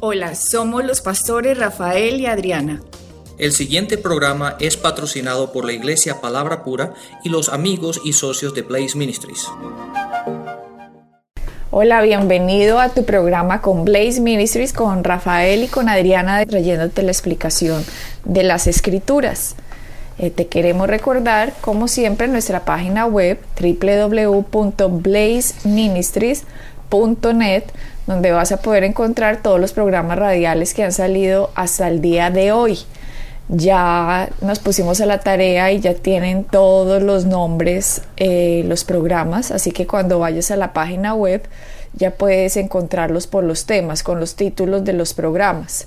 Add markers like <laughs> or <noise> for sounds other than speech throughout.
Hola, somos los pastores Rafael y Adriana. El siguiente programa es patrocinado por la Iglesia Palabra Pura y los amigos y socios de Blaze Ministries. Hola, bienvenido a tu programa con Blaze Ministries, con Rafael y con Adriana, trayéndote la explicación de las escrituras. Eh, te queremos recordar, como siempre, nuestra página web www.blazeministries.net donde vas a poder encontrar todos los programas radiales que han salido hasta el día de hoy. Ya nos pusimos a la tarea y ya tienen todos los nombres, eh, los programas, así que cuando vayas a la página web ya puedes encontrarlos por los temas, con los títulos de los programas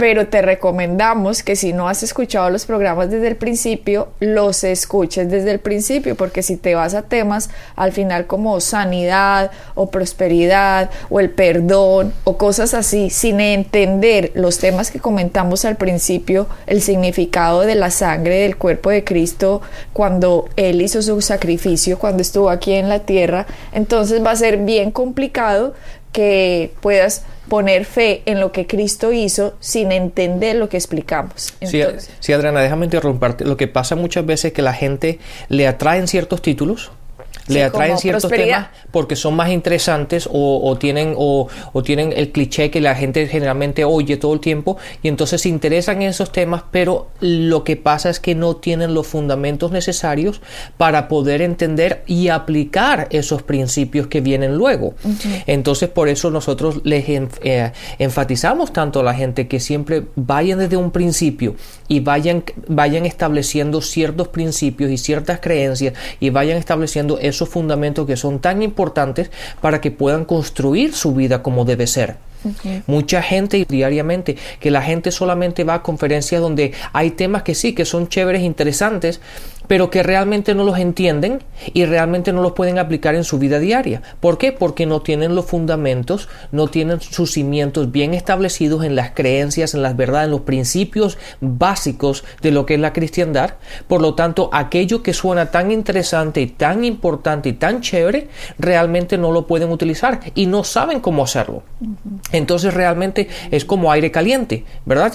pero te recomendamos que si no has escuchado los programas desde el principio, los escuches desde el principio, porque si te vas a temas al final como sanidad o prosperidad o el perdón o cosas así, sin entender los temas que comentamos al principio, el significado de la sangre del cuerpo de Cristo cuando Él hizo su sacrificio, cuando estuvo aquí en la tierra, entonces va a ser bien complicado que puedas poner fe en lo que Cristo hizo sin entender lo que explicamos. sí, Adriana, déjame interrumpirte. Lo que pasa muchas veces es que la gente le atraen ciertos títulos le atraen ciertos temas porque son más interesantes o, tienen o, tienen el cliché que la gente generalmente oye todo el tiempo y entonces se interesan en esos temas pero lo que pasa es que no tienen los fundamentos necesarios para poder entender y aplicar esos principios que vienen luego. Entonces por eso nosotros les eh, enfatizamos tanto a la gente que siempre vayan desde un principio y vayan vayan estableciendo ciertos principios y ciertas creencias y vayan estableciendo esos fundamentos que son tan importantes para que puedan construir su vida como debe ser. Mucha gente diariamente, que la gente solamente va a conferencias donde hay temas que sí, que son chéveres, interesantes, pero que realmente no los entienden y realmente no los pueden aplicar en su vida diaria. ¿Por qué? Porque no tienen los fundamentos, no tienen sus cimientos bien establecidos en las creencias, en las verdades, en los principios básicos de lo que es la cristiandad. Por lo tanto, aquello que suena tan interesante y tan importante y tan chévere, realmente no lo pueden utilizar y no saben cómo hacerlo. Entonces realmente es como aire caliente, ¿verdad?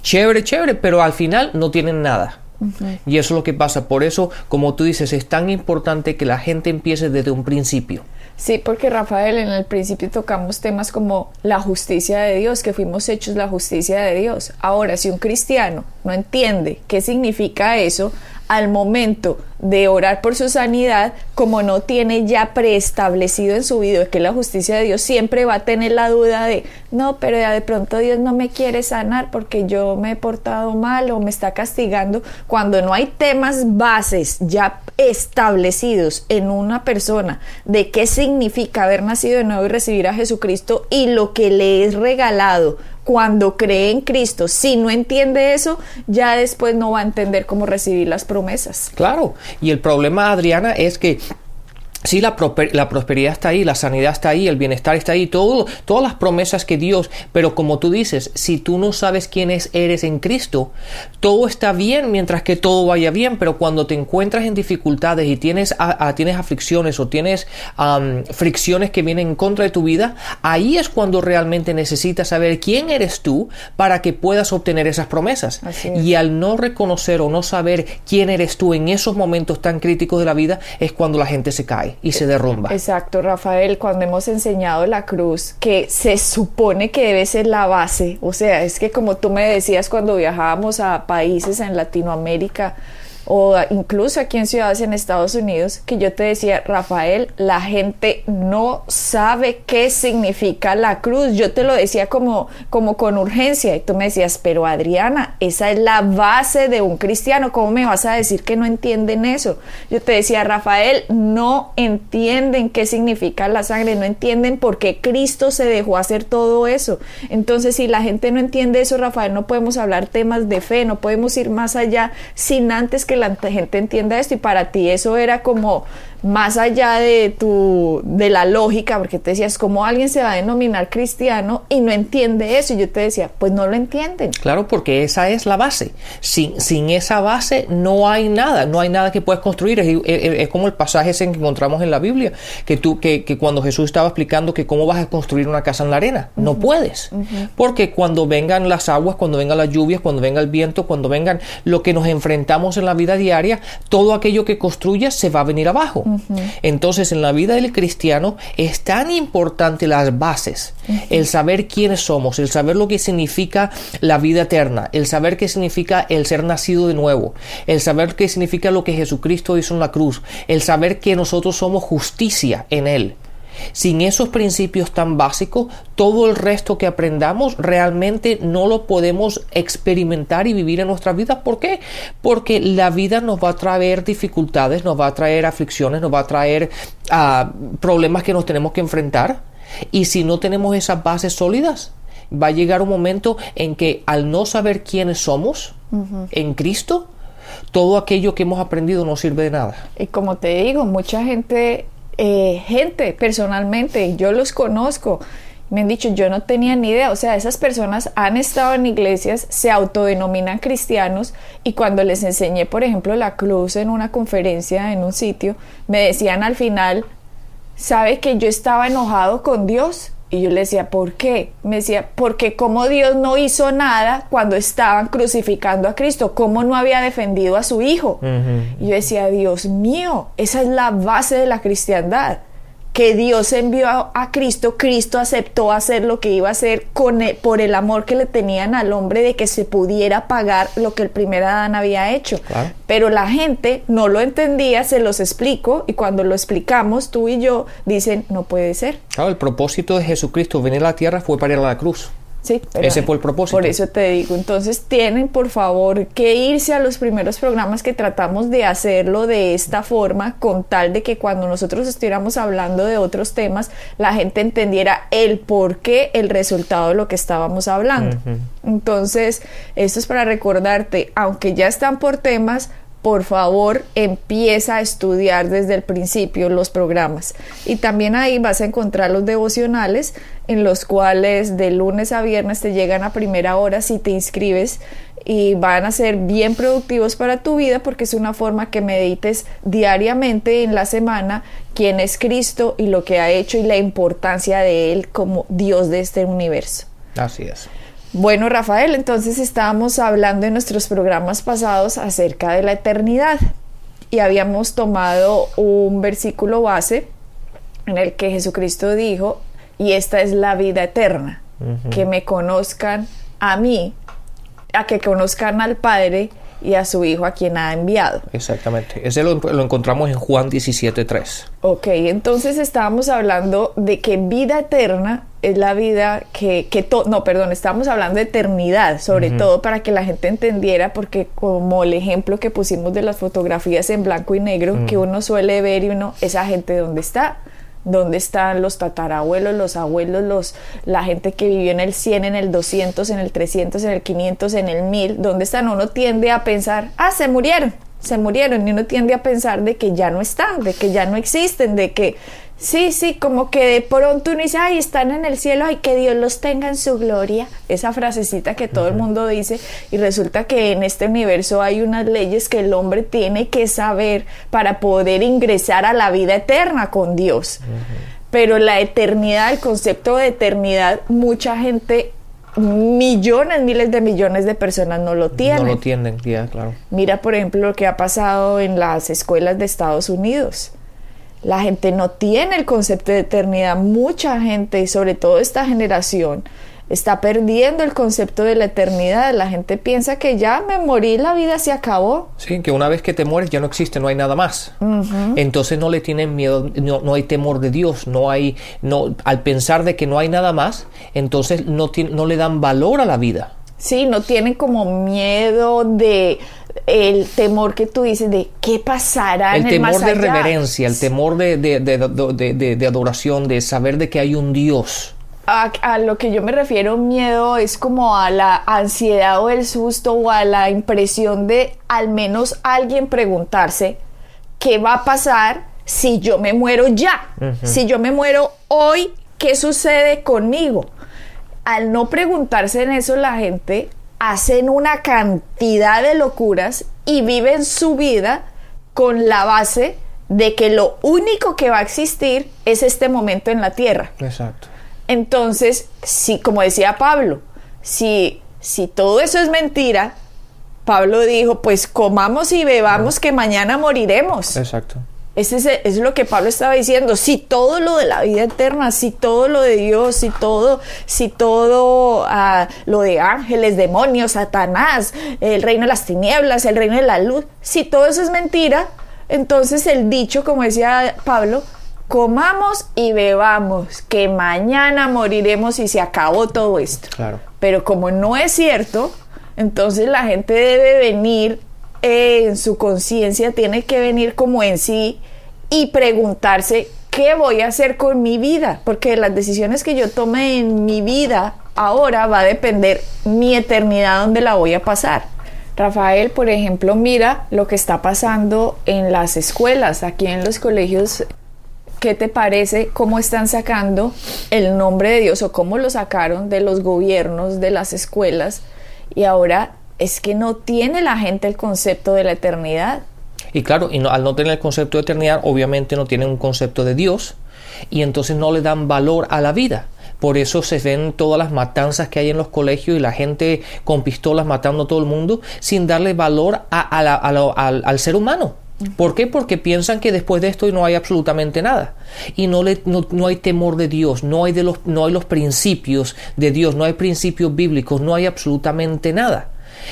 Chévere, chévere, pero al final no tienen nada. Y eso es lo que pasa. Por eso, como tú dices, es tan importante que la gente empiece desde un principio. Sí, porque Rafael, en el principio tocamos temas como la justicia de Dios, que fuimos hechos la justicia de Dios. Ahora, si un cristiano no entiende qué significa eso, al momento de orar por su sanidad, como no tiene ya preestablecido en su vida que la justicia de Dios, siempre va a tener la duda de, no, pero ya de pronto Dios no me quiere sanar porque yo me he portado mal o me está castigando, cuando no hay temas bases ya establecidos en una persona de qué significa haber nacido de nuevo y recibir a Jesucristo y lo que le es regalado cuando cree en Cristo, si no entiende eso, ya después no va a entender cómo recibir las promesas. Claro, y el problema, Adriana, es que Sí, la, la, prosperidad está ahí, la sanidad está ahí, el bienestar está ahí, todo, todas las promesas que Dios, pero como tú dices, si tú no sabes quién eres en Cristo, todo está bien mientras que todo vaya bien, pero cuando te encuentras en dificultades y tienes, tienes aflicciones o tienes fricciones que vienen en contra de tu vida, ahí es cuando realmente necesitas saber quién eres tú para que puedas obtener esas promesas. Y al no reconocer o no saber quién eres tú en esos momentos tan críticos de la vida, es cuando la gente se cae y se derrumba. Exacto, Rafael, cuando hemos enseñado la cruz, que se supone que debe ser la base, o sea, es que como tú me decías cuando viajábamos a países en Latinoamérica, o incluso aquí en ciudades en Estados Unidos, que yo te decía, Rafael, la gente no sabe qué significa la cruz. Yo te lo decía como, como con urgencia y tú me decías, pero Adriana, esa es la base de un cristiano, ¿cómo me vas a decir que no entienden eso? Yo te decía, Rafael, no entienden qué significa la sangre, no entienden por qué Cristo se dejó hacer todo eso. Entonces, si la gente no entiende eso, Rafael, no podemos hablar temas de fe, no podemos ir más allá sin antes que la gente entienda esto y para ti eso era como más allá de tu de la lógica, porque te decías cómo alguien se va a denominar cristiano y no entiende eso. Y yo te decía, pues no lo entienden. Claro, porque esa es la base. Sin, sin esa base no hay nada, no hay nada que puedas construir. Es, como el pasaje ese que encontramos en la Biblia, que tú, que, que, cuando Jesús estaba explicando que cómo vas a construir una casa en la arena, no puedes. Porque cuando vengan las aguas, cuando vengan las lluvias, cuando venga el viento, cuando vengan lo que nos enfrentamos en la vida diaria, todo aquello que construyas se va a venir abajo. Entonces, en la vida del cristiano es tan importante las bases, el saber quiénes somos, el saber lo que significa la vida eterna, el saber qué significa el ser nacido de nuevo, el saber qué significa lo que Jesucristo hizo en la cruz, el saber que nosotros somos justicia en Él. Sin esos principios tan básicos, todo el resto que aprendamos realmente no lo podemos experimentar y vivir en nuestras vidas. ¿Por qué? Porque la vida nos va a traer dificultades, nos va a traer aflicciones, nos va a traer ah, problemas que nos tenemos que enfrentar. Y si no tenemos esas bases sólidas, va a llegar un momento en que al no saber quiénes somos en Cristo, todo aquello que hemos aprendido no sirve de nada. Y como te digo, mucha gente eh, gente personalmente, yo los conozco, me han dicho, yo no tenía ni idea, o sea, esas personas han estado en iglesias, se autodenominan cristianos y cuando les enseñé, por ejemplo, la cruz en una conferencia en un sitio, me decían al final, ¿sabe que yo estaba enojado con Dios? Y yo le decía, ¿por qué? Me decía, porque como Dios no hizo nada cuando estaban crucificando a Cristo, ¿cómo no había defendido a su hijo? Y yo decía, Dios mío, esa es la base de la cristiandad que Dios envió a, Cristo, Cristo aceptó hacer lo que iba a hacer con por el amor que le tenían al hombre de que se pudiera pagar lo que el primer Adán había hecho. Pero la gente no lo entendía, se los explico y cuando lo explicamos tú y yo dicen, no puede ser. Claro, el propósito de Jesucristo venir a la tierra fue para ir a la cruz. Sí, Ese fue el propósito. Por eso te digo, entonces tienen por favor que irse a los primeros programas que tratamos de hacerlo de esta forma, con tal de que cuando nosotros estuviéramos hablando de otros temas, la gente entendiera el por qué, el resultado de lo que estábamos hablando. Entonces, esto es para recordarte, aunque ya están por temas, por favor empieza a estudiar desde el principio los programas. Y también ahí vas a encontrar los devocionales en los cuales de lunes a viernes te llegan a primera hora si te inscribes y van a ser bien productivos para tu vida porque es una forma que medites diariamente en la semana quién es Cristo y lo que ha hecho y la importancia de Él como Dios de este universo. Así es. Bueno, Rafael, entonces estábamos hablando en nuestros programas pasados acerca de la eternidad y habíamos tomado un versículo base en el que Jesucristo dijo, y esta es la vida eterna, que me conozcan a mí, a que conozcan al Padre y a su Hijo a quien ha enviado. Exactamente. Ese lo, encontramos en Juan 17.3. Ok, entonces estábamos hablando de que vida eterna es la vida que, que no, perdón, estábamos hablando de eternidad, sobre todo para que la gente entendiera, porque como el ejemplo que pusimos de las fotografías en blanco y negro, que uno suele ver y uno, esa gente dónde está, ¿Dónde están los tatarabuelos, los abuelos, los, la gente que vivió en el 100, en el 200, en el 300, en el 500, en el 1000? ¿Dónde están? Uno tiende a pensar, ah, se murieron, se murieron. Y uno tiende a pensar de que ya no están, de que ya no existen, de que Sí, sí, como que de pronto uno dice, ay, están en el cielo, ay, que Dios los tenga en su gloria. Esa frasecita que todo el mundo dice y resulta que en este universo hay unas leyes que el hombre tiene que saber para poder ingresar a la vida eterna con Dios. Pero la eternidad, el concepto de eternidad, mucha gente millones, miles de millones de personas no lo tienen. No lo tienen, ya, claro. Mira, por ejemplo, lo que ha pasado en las escuelas de Estados Unidos. La gente no tiene el concepto de eternidad. Mucha gente, y sobre todo esta generación, está perdiendo el concepto de la eternidad. La gente piensa que ya me morí, la vida se acabó. Sí, que una vez que te mueres ya no existe, no hay nada más. Entonces no le tienen miedo, no, hay temor de Dios, no hay, no, al pensar de que no hay nada más, entonces no, no le dan valor a la vida. Sí, no tienen como miedo de el temor que tú dices de qué pasará el en el temor de reverencia, el temor de, de, adoración, de saber de que hay un Dios. A, a, lo que yo me refiero miedo es como a la ansiedad o el susto o a la impresión de al menos alguien preguntarse qué va a pasar si yo me muero ya? Si yo me muero hoy, ¿qué sucede conmigo? Al no preguntarse en eso, la gente hacen una cantidad de locuras y viven su vida con la base de que lo único que va a existir es este momento en la tierra. Exacto. Entonces, si, como decía Pablo, si, si todo eso es mentira, Pablo dijo, pues comamos y bebamos que mañana moriremos. Exacto. Ese es, es, lo que Pablo estaba diciendo. Si todo lo de la vida eterna, si todo lo de Dios, si todo, si todo uh, lo de ángeles, demonios, Satanás, el reino de las tinieblas, el reino de la luz, si todo eso es mentira, entonces el dicho, como decía Pablo, comamos y bebamos, que mañana moriremos y se acabó todo esto. Claro. Pero como no es cierto, entonces la gente debe venir en su conciencia, tiene que venir como en sí y preguntarse qué voy a hacer con mi vida, porque las decisiones que yo tome en mi vida ahora va a depender mi eternidad donde la voy a pasar. Rafael, por ejemplo, mira lo que está pasando en las escuelas, aquí en los colegios. ¿Qué te parece cómo están sacando el nombre de Dios o cómo lo sacaron de los gobiernos, de las escuelas? Y ahora es que no tiene la gente el concepto de la eternidad. Y claro, y al no tener el concepto de eternidad, obviamente no tienen un concepto de Dios y entonces no le dan valor a la vida. Por eso se ven todas las matanzas que hay en los colegios y la gente con pistolas matando a todo el mundo sin darle valor al, ser humano. ¿Por qué? Porque piensan que después de esto no hay absolutamente nada. Y no, le, no, hay temor de Dios, no hay, de los, no hay los principios de Dios, no hay principios bíblicos, no hay absolutamente nada.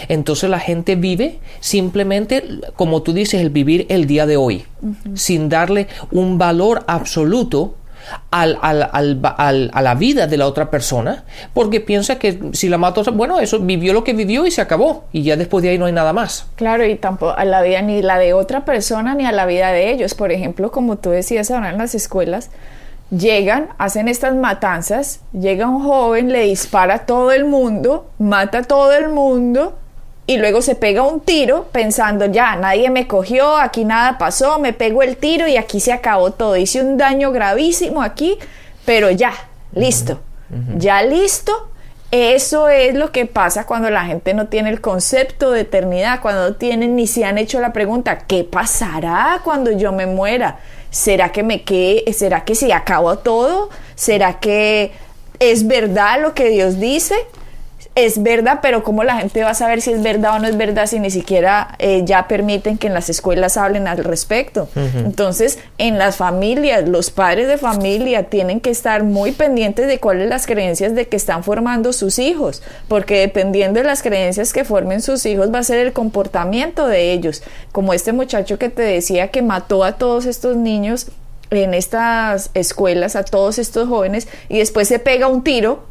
Entonces la gente vive simplemente, como tú dices, el vivir el día de hoy, sin darle un valor absoluto al, a la vida de la otra persona, porque piensa que si la mató, bueno, eso vivió lo que vivió y se acabó, y ya después de ahí no hay nada más. Claro, y tampoco a la vida ni la de otra persona ni a la vida de ellos. Por ejemplo, como tú decías ahora en las escuelas, llegan, hacen estas matanzas, llega un joven, le dispara a todo el mundo, mata a todo el mundo y luego se pega un tiro pensando ya, nadie me cogió, aquí nada pasó, me pego el tiro y aquí se acabó todo, hice un daño gravísimo aquí, pero ya, listo, ya listo. Eso es lo que pasa cuando la gente no tiene el concepto de eternidad, cuando no tienen ni se han hecho la pregunta, ¿qué pasará cuando yo me muera? ¿Será que me quede, será que se acabó todo? ¿Será que es verdad lo que Dios dice? Es verdad, pero ¿cómo la gente va a saber si es verdad o no es verdad si ni siquiera eh, ya permiten que en las escuelas hablen al respecto? Entonces, en las familias, los padres de familia tienen que estar muy pendientes de cuáles las creencias de que están formando sus hijos, porque dependiendo de las creencias que formen sus hijos va a ser el comportamiento de ellos, como este muchacho que te decía que mató a todos estos niños en estas escuelas, a todos estos jóvenes, y después se pega un tiro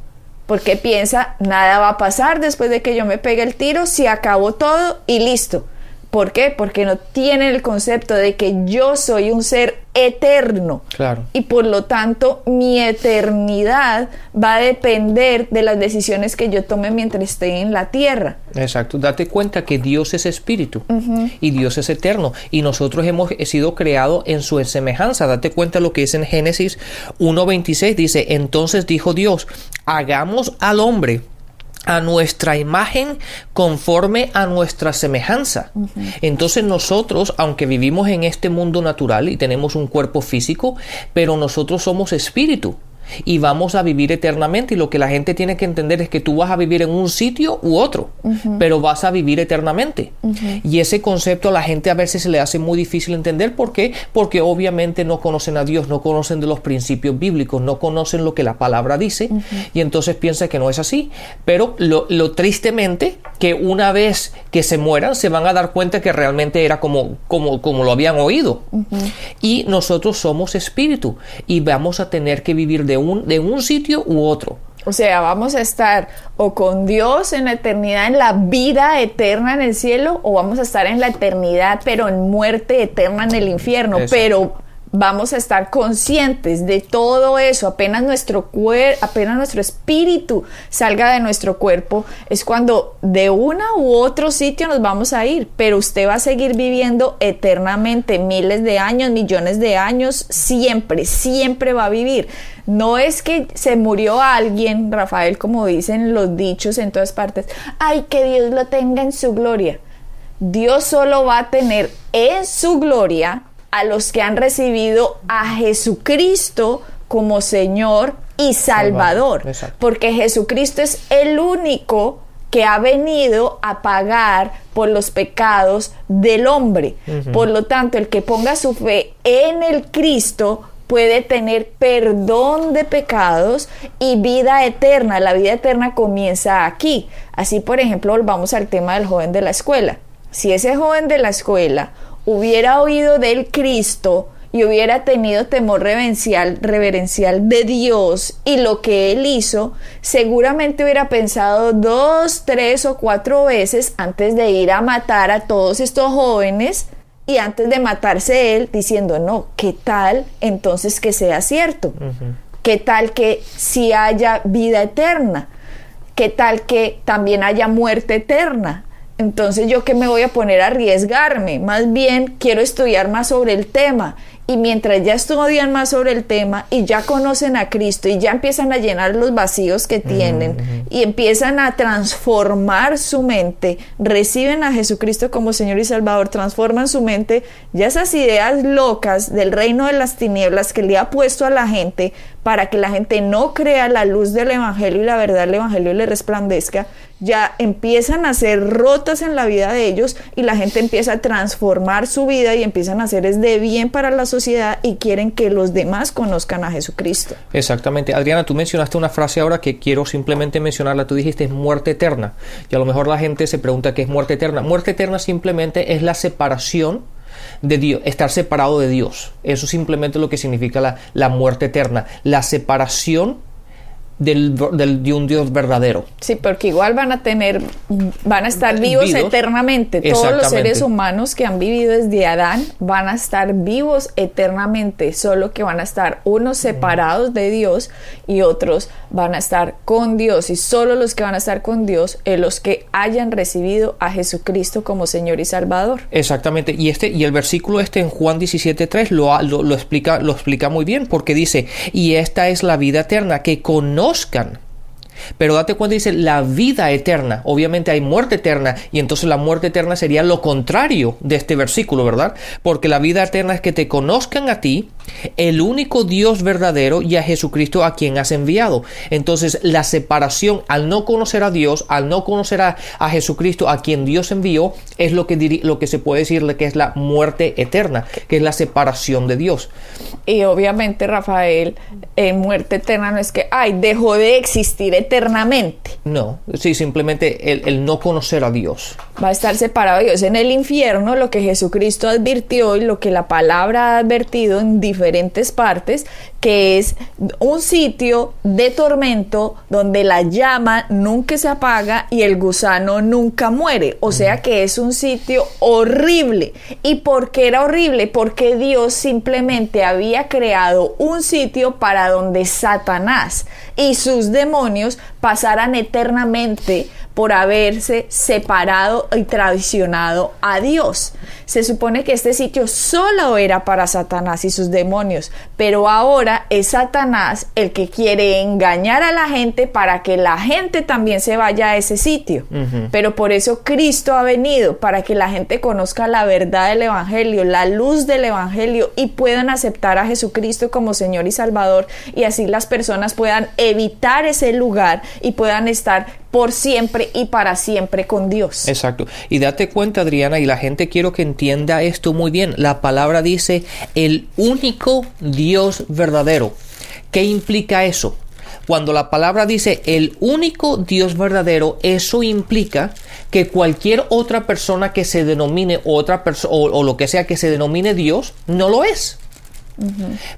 porque piensa, nada va a pasar después de que yo me pegue el tiro, se acabó todo y listo. ¿Por qué? Porque no tienen el concepto de que yo soy un ser eterno. Claro. Y por lo tanto, mi eternidad va a depender de las decisiones que yo tome mientras esté en la tierra. Exacto. Date cuenta que Dios es espíritu y Dios es eterno. Y nosotros hemos sido creados en su semejanza. Date cuenta lo que es en Génesis 1.26. Dice, entonces dijo Dios, hagamos al hombre a nuestra imagen conforme a nuestra semejanza. Entonces nosotros, aunque vivimos en este mundo natural y tenemos un cuerpo físico, pero nosotros somos espíritu y vamos a vivir eternamente y lo que la gente tiene que entender es que tú vas a vivir en un sitio u otro, pero vas a vivir eternamente. Y ese concepto a la gente a veces se le hace muy difícil entender. ¿Por qué? Porque obviamente no conocen a Dios, no conocen de los principios bíblicos, no conocen lo que la palabra dice y entonces piensa que no es así. Pero lo, lo, tristemente que una vez que se mueran se van a dar cuenta que realmente era como, como, como lo habían oído. Y nosotros somos espíritu y vamos a tener que vivir de un, de un sitio u otro. O sea, vamos a estar o con Dios en la eternidad, en la vida eterna en el cielo, o vamos a estar en la eternidad, pero en muerte eterna en el infierno. Pero vamos a estar conscientes de todo eso, apenas nuestro cuerpo, apenas nuestro espíritu salga de nuestro cuerpo, es cuando de una u otro sitio nos vamos a ir, pero usted va a seguir viviendo eternamente, miles de años, millones de años, siempre, siempre va a vivir. No es que se murió alguien, Rafael, como dicen los dichos en todas partes, ay, que Dios lo tenga en su gloria. Dios solo va a tener en su gloria a los que han recibido a Jesucristo como Señor y Salvador. porque Jesucristo es el único que ha venido a pagar por los pecados del hombre. Por lo tanto, el que ponga su fe en el Cristo puede tener perdón de pecados y vida eterna. La vida eterna comienza aquí. Así, por ejemplo, volvamos al tema del joven de la escuela. Si ese joven de la escuela hubiera oído del Cristo y hubiera tenido temor reverencial, reverencial de Dios y lo que él hizo, seguramente hubiera pensado dos, tres o cuatro veces antes de ir a matar a todos estos jóvenes y antes de matarse él diciendo, no, ¿qué tal entonces que sea cierto? ¿Qué tal que si haya vida eterna? ¿Qué tal que también haya muerte eterna? Entonces yo que me voy a poner a arriesgarme, más bien quiero estudiar más sobre el tema. Y mientras ya estudian más sobre el tema y ya conocen a Cristo y ya empiezan a llenar los vacíos que tienen y empiezan a transformar su mente, reciben a Jesucristo como Señor y Salvador, transforman su mente, ya esas ideas locas del reino de las tinieblas que le ha puesto a la gente para que la gente no crea la luz del Evangelio y la verdad del Evangelio le resplandezca, ya empiezan a ser rotas en la vida de ellos y la gente empieza a transformar su vida y empiezan a hacer es de bien para la sociedad y quieren que los demás conozcan a Jesucristo. Exactamente. Adriana, tú mencionaste una frase ahora que quiero simplemente mencionarla. Tú dijiste es muerte eterna. Y a lo mejor la gente se pregunta qué es muerte eterna. Muerte eterna simplemente es la separación de Dios, estar separado de Dios. Eso simplemente lo que significa la, la muerte eterna, la separación del, de un Dios verdadero. Sí, porque igual van a tener, van a estar vivos, eternamente. Todos los seres humanos que han vivido desde Adán van a estar vivos eternamente, solo que van a estar unos separados de Dios y otros van a estar con Dios. Y solo los que van a estar con Dios es los que hayan recibido a Jesucristo como Señor y Salvador. Exactamente. Y este, y el versículo este en Juan 17.3 lo, lo, lo, explica, lo explica muy bien, porque dice, y esta es la vida eterna, que conoce pero date cuenta, dice la vida eterna. Obviamente hay muerte eterna y entonces la muerte eterna sería lo contrario de este versículo, ¿verdad? Porque la vida eterna es que te conozcan a ti, el único Dios verdadero y a Jesucristo a quien has enviado. Entonces la separación al no conocer a Dios, al no conocer a, Jesucristo a quien Dios envió, es lo que, lo que se puede decirle que es la muerte eterna, que es la separación de Dios. Y obviamente, Rafael, en muerte eterna no es que, ay, dejó de existir eternamente. No, sí, simplemente el, el no conocer a Dios. Va a estar separado de Dios en el infierno, lo que Jesucristo advirtió y lo que la palabra ha advertido en diferentes partes, que es un sitio de tormento donde la llama nunca se apaga y el gusano nunca muere. O sea que es un sitio horrible. ¿Y por qué era horrible? Porque Dios simplemente había creado un sitio para donde Satanás y sus demonios pasaran eternamente por haberse separado y traicionado a Dios. Se supone que este sitio solo era para Satanás y sus demonios, pero ahora es Satanás el que quiere engañar a la gente para que la gente también se vaya a ese sitio. Pero por eso Cristo ha venido, para que la gente conozca la verdad del Evangelio, la luz del Evangelio y puedan aceptar a Jesucristo como Señor y Salvador y así las personas puedan evitar ese lugar y puedan estar por siempre y para siempre con Dios. Exacto. Y date cuenta, Adriana, y la gente quiero que entienda esto muy bien. La palabra dice el único Dios verdadero. ¿Qué implica eso? Cuando la palabra dice el único Dios verdadero, eso implica que cualquier otra persona que se denomine otra persona o, lo que sea que se denomine Dios no lo es.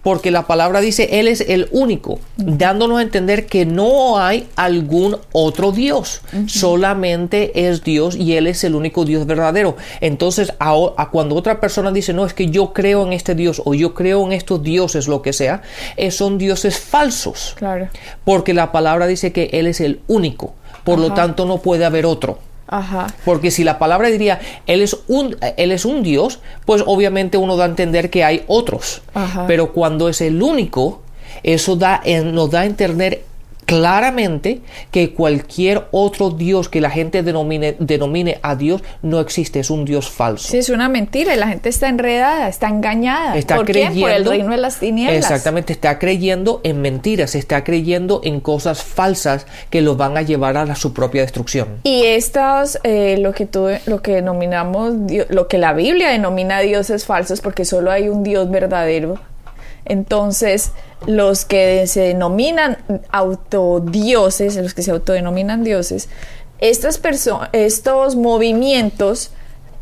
Porque la palabra dice, Él es el único, dándonos a entender que no hay algún otro Dios, solamente es Dios y Él es el único Dios verdadero. Entonces, a, cuando otra persona dice, no, es que yo creo en este Dios o yo creo en estos dioses, lo que sea, eh, son dioses falsos. Claro. Porque la palabra dice que Él es el único, por lo tanto no puede haber otro. Ajá. Porque si la palabra diría él es un él es un Dios, pues obviamente uno da a entender que hay otros. Pero cuando es el único, eso da, nos da a entender claramente que cualquier otro Dios que la gente denomine, denomine a Dios no existe, es un Dios falso. Sí, es una mentira y la gente está enredada, está engañada. Está creyendo, Por el reino de las tinieblas. Exactamente, está creyendo en mentiras, está creyendo en cosas falsas que los van a llevar a su propia destrucción. Y estas, eh, lo que tú, lo que denominamos, lo que la Biblia denomina dioses falsos, porque solo hay un Dios verdadero. Entonces, los que se denominan autodioses, los que se autodenominan dioses, estos movimientos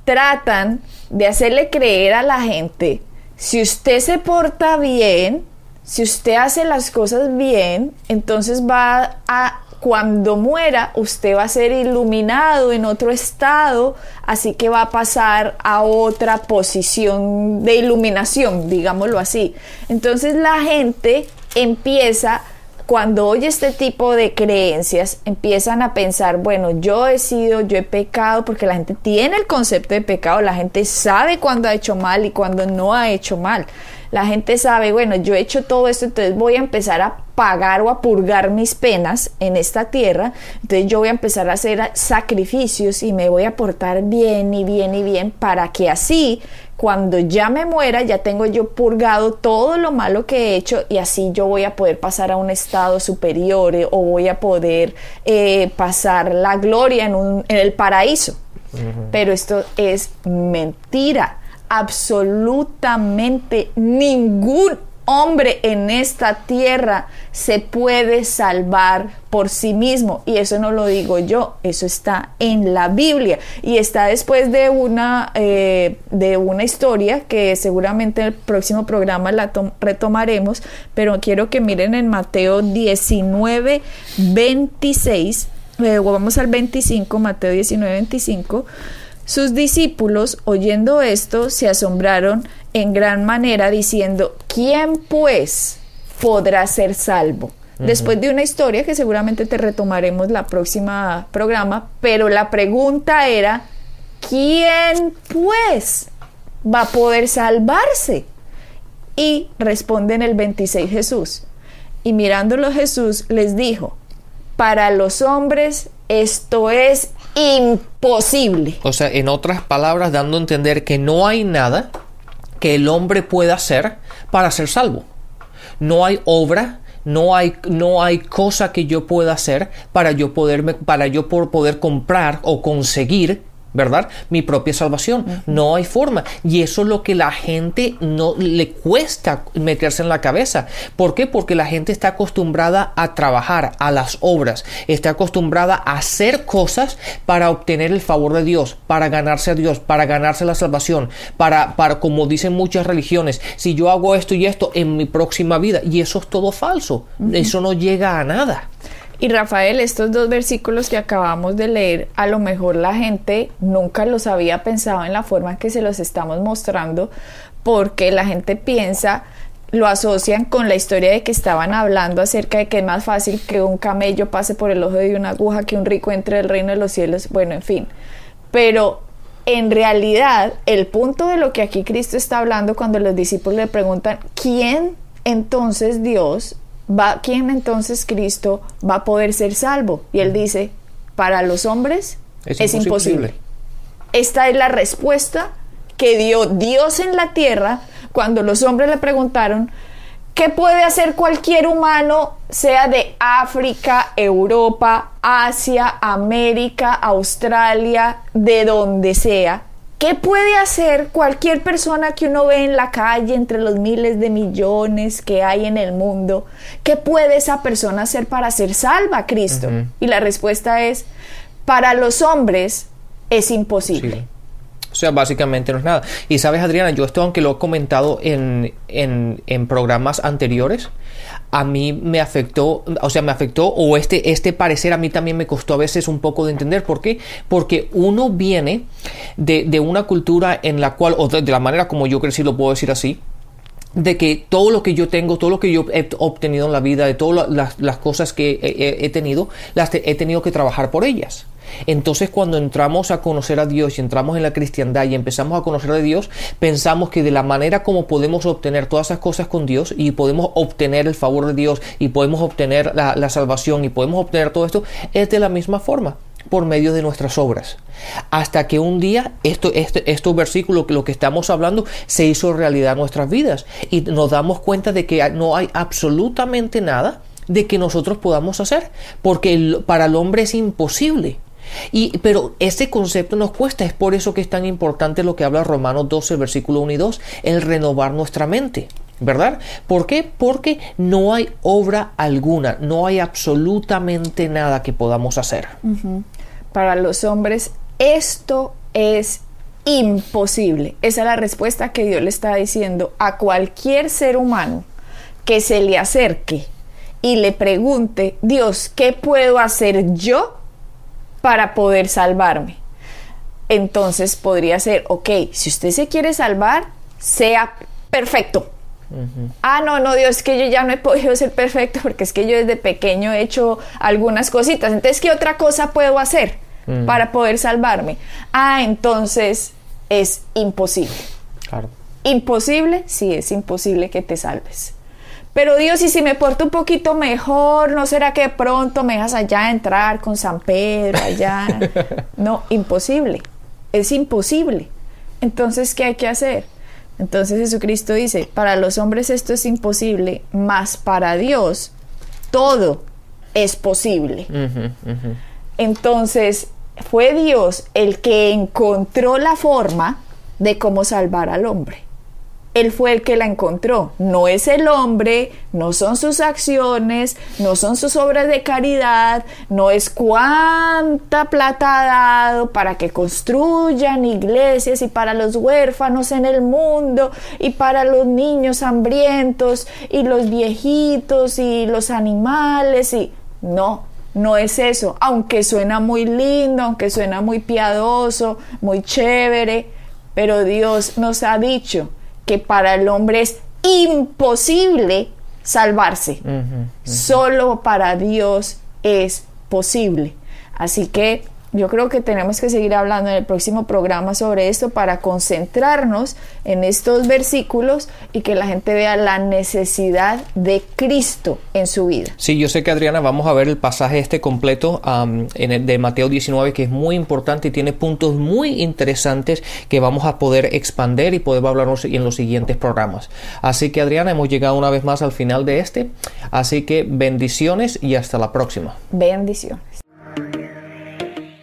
tratan de hacerle creer a la gente, si usted se porta bien, si usted hace las cosas bien, entonces va a cuando muera usted va a ser iluminado en otro estado, así que va a pasar a otra posición de iluminación, digámoslo así. Entonces la gente empieza cuando oye este tipo de creencias, empiezan a pensar, bueno, yo he sido, yo he pecado, porque la gente tiene el concepto de pecado, la gente sabe cuando ha hecho mal y cuando no ha hecho mal la gente sabe, bueno, yo he hecho todo esto, entonces voy a empezar a pagar o a purgar mis penas en esta tierra, entonces yo voy a empezar a hacer sacrificios y me voy a portar bien y bien y bien para que así cuando ya me muera ya tengo yo purgado todo lo malo que he hecho y así yo voy a poder pasar a un estado superior eh, o voy a poder eh, pasar la gloria en, un, en el paraíso. Pero esto es mentira absolutamente ningún hombre en esta tierra se puede salvar por sí mismo. Y eso no lo digo yo, eso está en la Biblia. Y está después de una, eh, de una historia que seguramente en el próximo programa la retomaremos, pero quiero que miren en Mateo 19, 26, luego vamos al 25, Mateo 19, 25 sus discípulos, oyendo esto, se asombraron en gran manera, diciendo, ¿quién pues podrá ser salvo? Después de una historia que seguramente te retomaremos la próxima programa, pero la pregunta era, ¿quién pues va a poder salvarse? Y responde en el 26 Jesús. Y mirándolo Jesús les dijo, para los hombres esto es imposible. O sea, en otras palabras, dando a entender que no hay nada que el hombre pueda hacer para ser salvo. No hay obra, no hay, no hay cosa que yo pueda hacer para yo poderme, para yo poder comprar o conseguir ¿verdad? Mi propia salvación. No hay forma. Y eso es lo que la gente no le cuesta meterse en la cabeza. ¿Por qué? Porque la gente está acostumbrada a trabajar, a las obras, está acostumbrada a hacer cosas para obtener el favor de Dios, para ganarse a Dios, para ganarse la salvación, para, para como dicen muchas religiones, si yo hago esto y esto en mi próxima vida, y eso es todo falso. Eso no llega a nada. Y Rafael, estos dos versículos que acabamos de leer, a lo mejor la gente nunca los había pensado en la forma en que se los estamos mostrando, porque la gente piensa, lo asocian con la historia de que estaban hablando acerca de que es más fácil que un camello pase por el ojo de una aguja que un rico entre el reino de los cielos, bueno, en fin. Pero en realidad, el punto de lo que aquí Cristo está hablando cuando los discípulos le preguntan, ¿quién entonces Dios va, ¿quién entonces Cristo va a poder ser salvo? Y él dice, para los hombres es, imposible. Esta es la respuesta que dio Dios en la tierra cuando los hombres le preguntaron, ¿qué puede hacer cualquier humano, sea de África, Europa, Asia, América, Australia, de donde sea? ¿Qué puede hacer cualquier persona que uno ve en la calle entre los miles de millones que hay en el mundo? ¿Qué puede esa persona hacer para ser salva, Cristo? Y la respuesta es, para los hombres es imposible. O sea, básicamente no es nada. Y sabes, Adriana, yo esto, aunque lo he comentado en, en, en, programas anteriores, a mí me afectó, o sea, me afectó, o este, este parecer a mí también me costó a veces un poco de entender. ¿Por qué? Porque uno viene de, de una cultura en la cual, o de, la manera como yo crecí, lo puedo decir así, de que todo lo que yo tengo, todo lo que yo he obtenido en la vida, de todas las, cosas que he, he tenido, las he tenido que trabajar por ellas. Entonces cuando entramos a conocer a Dios y entramos en la cristiandad y empezamos a conocer a Dios, pensamos que de la manera como podemos obtener todas esas cosas con Dios y podemos obtener el favor de Dios y podemos obtener la, salvación y podemos obtener todo esto, es de la misma forma por medio de nuestras obras. Hasta que un día esto, este, estos versículos, lo que estamos hablando, se hizo realidad en nuestras vidas y nos damos cuenta de que no hay absolutamente nada de que nosotros podamos hacer, porque para el hombre es imposible. Y, pero ese concepto nos cuesta, es por eso que es tan importante lo que habla Romanos 12, versículo 1 y 2, el renovar nuestra mente. ¿Verdad? ¿Por qué? Porque no hay obra alguna, no hay absolutamente nada que podamos hacer. Para los hombres esto es imposible. Esa es la respuesta que Dios le está diciendo a cualquier ser humano que se le acerque y le pregunte, Dios, ¿qué puedo hacer yo para poder salvarme. Entonces podría ser, ok, si usted se quiere salvar, sea perfecto. Ah, no, no, Dios, es que yo ya no he podido ser perfecto porque es que yo desde pequeño he hecho algunas cositas. Entonces, ¿qué otra cosa puedo hacer para poder salvarme? Ah, entonces es imposible. Claro. Imposible, sí, es imposible que te salves. Pero Dios, y si me porto un poquito mejor, ¿no será que pronto me dejas allá entrar con San Pedro allá? <laughs> No, imposible. Es imposible. Entonces, ¿qué hay que hacer? Entonces Jesucristo dice, para los hombres esto es imposible, mas para Dios todo es posible. Entonces, fue Dios el que encontró la forma de cómo salvar al hombre. Él fue el que la encontró. No es el hombre, no son sus acciones, no son sus obras de caridad, no es cuánta plata ha dado para que construyan iglesias y para los huérfanos en el mundo y para los niños hambrientos y los viejitos y los animales y no, no es eso, aunque suena muy lindo, aunque suena muy piadoso, muy chévere, pero Dios nos ha dicho que para el hombre es imposible salvarse. Solo para Dios es posible. Así que yo creo que tenemos que seguir hablando en el próximo programa sobre esto para concentrarnos en estos versículos y que la gente vea la necesidad de Cristo en su vida. Sí, yo sé que Adriana, vamos a ver el pasaje este completo en el de Mateo 19 que es muy importante y tiene puntos muy interesantes que vamos a poder expander y poder hablarnos en los siguientes programas. Así que Adriana, hemos llegado una vez más al final de este, así que bendiciones y hasta la próxima. Bendiciones.